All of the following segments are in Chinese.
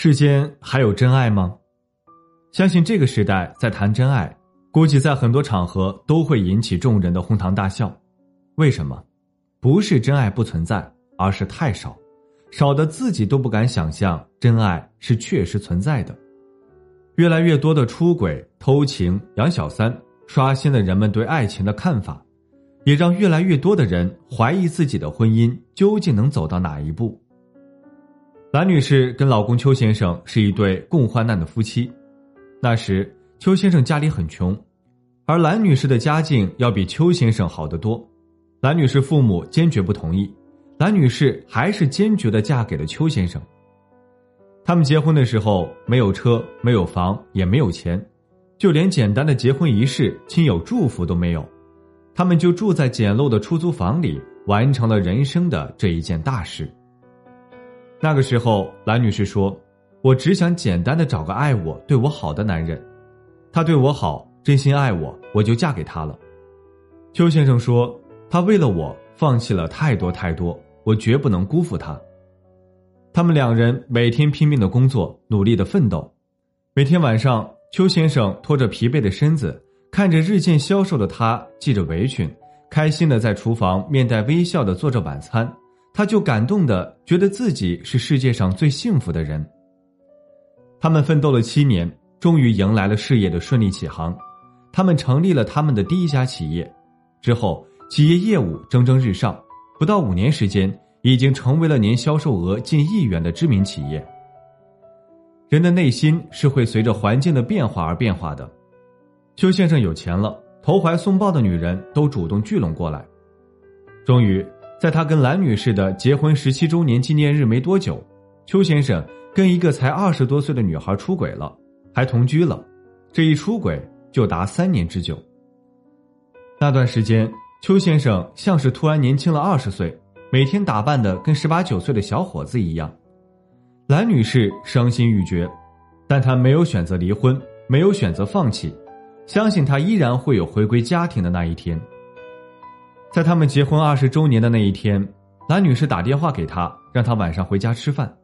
世间还有真爱吗？相信这个时代在谈真爱，估计在很多场合都会引起众人的哄堂大笑。为什么？不是真爱不存在，而是太少，少的自己都不敢想象真爱是确实存在的。越来越多的出轨、偷情、养小三，刷新了人们对爱情的看法，也让越来越多的人怀疑自己的婚姻究竟能走到哪一步。蓝女士跟老公邱先生是一对共患难的夫妻。那时，邱先生家里很穷，而蓝女士的家境要比邱先生好得多。蓝女士父母坚决不同意，蓝女士还是坚决的嫁给了邱先生。他们结婚的时候没有车，没有房，也没有钱，就连简单的结婚仪式、亲友祝福都没有。他们就住在简陋的出租房里，完成了人生的这一件大事。那个时候，蓝女士说：“我只想简单的找个爱我、对我好的男人，他对我好，真心爱我，我就嫁给他了。”邱先生说：“他为了我放弃了太多太多，我绝不能辜负他。”他们两人每天拼命的工作，努力的奋斗。每天晚上，邱先生拖着疲惫的身子，看着日渐消瘦的他，系着围裙，开心的在厨房面带微笑的做着晚餐。他就感动的觉得自己是世界上最幸福的人。他们奋斗了七年，终于迎来了事业的顺利起航。他们成立了他们的第一家企业，之后企业业务蒸蒸日上，不到五年时间，已经成为了年销售额近亿元的知名企业。人的内心是会随着环境的变化而变化的。邱先生有钱了，投怀送抱的女人都主动聚拢过来，终于。在他跟蓝女士的结婚十七周年纪念日没多久，邱先生跟一个才二十多岁的女孩出轨了，还同居了。这一出轨就达三年之久。那段时间，邱先生像是突然年轻了二十岁，每天打扮的跟十八九岁的小伙子一样。蓝女士伤心欲绝，但她没有选择离婚，没有选择放弃，相信他依然会有回归家庭的那一天。在他们结婚二十周年的那一天，蓝女士打电话给他，让他晚上回家吃饭。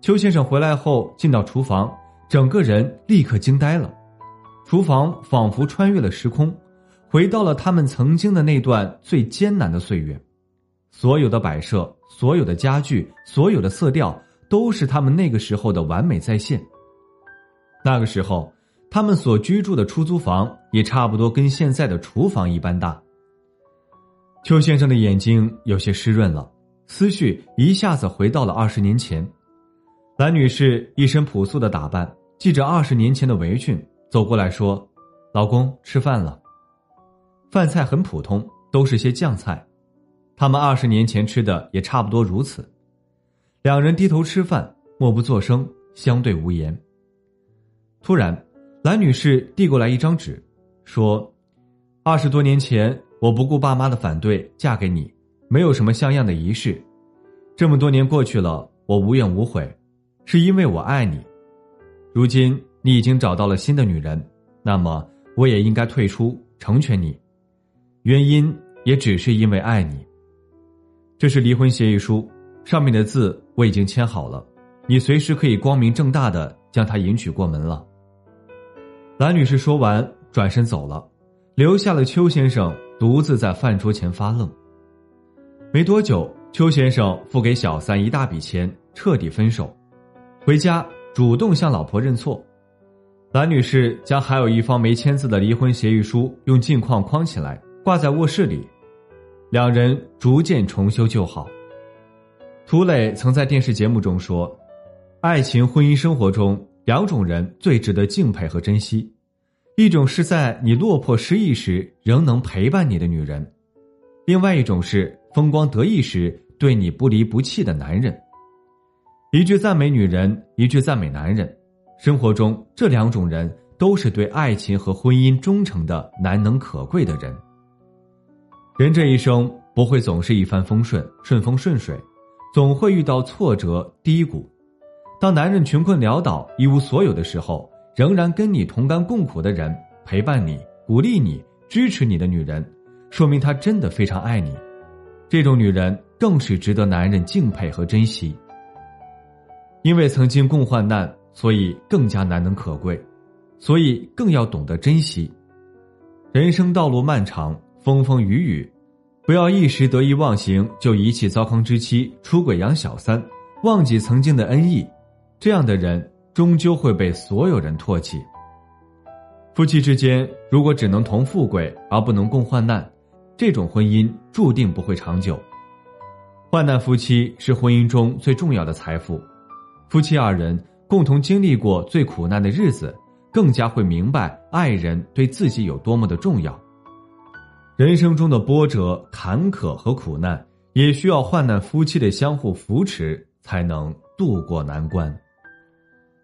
邱先生回来后进到厨房，整个人立刻惊呆了。厨房仿佛穿越了时空，回到了他们曾经的那段最艰难的岁月。所有的摆设、所有的家具、所有的色调，都是他们那个时候的完美再现。那个时候，他们所居住的出租房也差不多跟现在的厨房一般大。邱先生的眼睛有些湿润了，思绪一下子回到了二十年前。蓝女士一身朴素的打扮，系着二十年前的围裙，走过来说：“老公，吃饭了。”饭菜很普通，都是些酱菜，他们二十年前吃的也差不多如此。两人低头吃饭，默不作声，相对无言。突然，蓝女士递过来一张纸，说：“二十多年前。”我不顾爸妈的反对嫁给你，没有什么像样的仪式。这么多年过去了，我无怨无悔，是因为我爱你。如今你已经找到了新的女人，那么我也应该退出成全你。原因也只是因为爱你。这是离婚协议书，上面的字我已经签好了，你随时可以光明正大的将她迎娶过门了。蓝女士说完，转身走了，留下了邱先生。独自在饭桌前发愣。没多久，邱先生付给小三一大笔钱，彻底分手。回家主动向老婆认错。蓝女士将还有一方没签字的离婚协议书用镜框框起来，挂在卧室里。两人逐渐重修旧好。涂磊曾在电视节目中说：“爱情婚姻生活中，两种人最值得敬佩和珍惜。”一种是在你落魄失意时仍能陪伴你的女人，另外一种是风光得意时对你不离不弃的男人。一句赞美女人，一句赞美男人。生活中，这两种人都是对爱情和婚姻忠诚的难能可贵的人。人这一生不会总是一帆风顺、顺风顺水，总会遇到挫折低谷。当男人穷困潦倒、一无所有的时候，仍然跟你同甘共苦的人，陪伴你、鼓励你、支持你的女人，说明她真的非常爱你。这种女人更是值得男人敬佩和珍惜。因为曾经共患难，所以更加难能可贵，所以更要懂得珍惜。人生道路漫长。风风雨雨，不要一时得意忘形就遗弃糟糠之妻，出轨养小三，忘记曾经的恩义。这样的人终究会被所有人唾弃。夫妻之间如果只能同富贵而不能共患难，这种婚姻注定不会长久。患难夫妻是婚姻中最重要的财富，夫妻二人共同经历过最苦难的日子，更加会明白爱人对自己有多么的重要。人生中的波折、坎坷和苦难，也需要患难夫妻的相互扶持，才能渡过难关。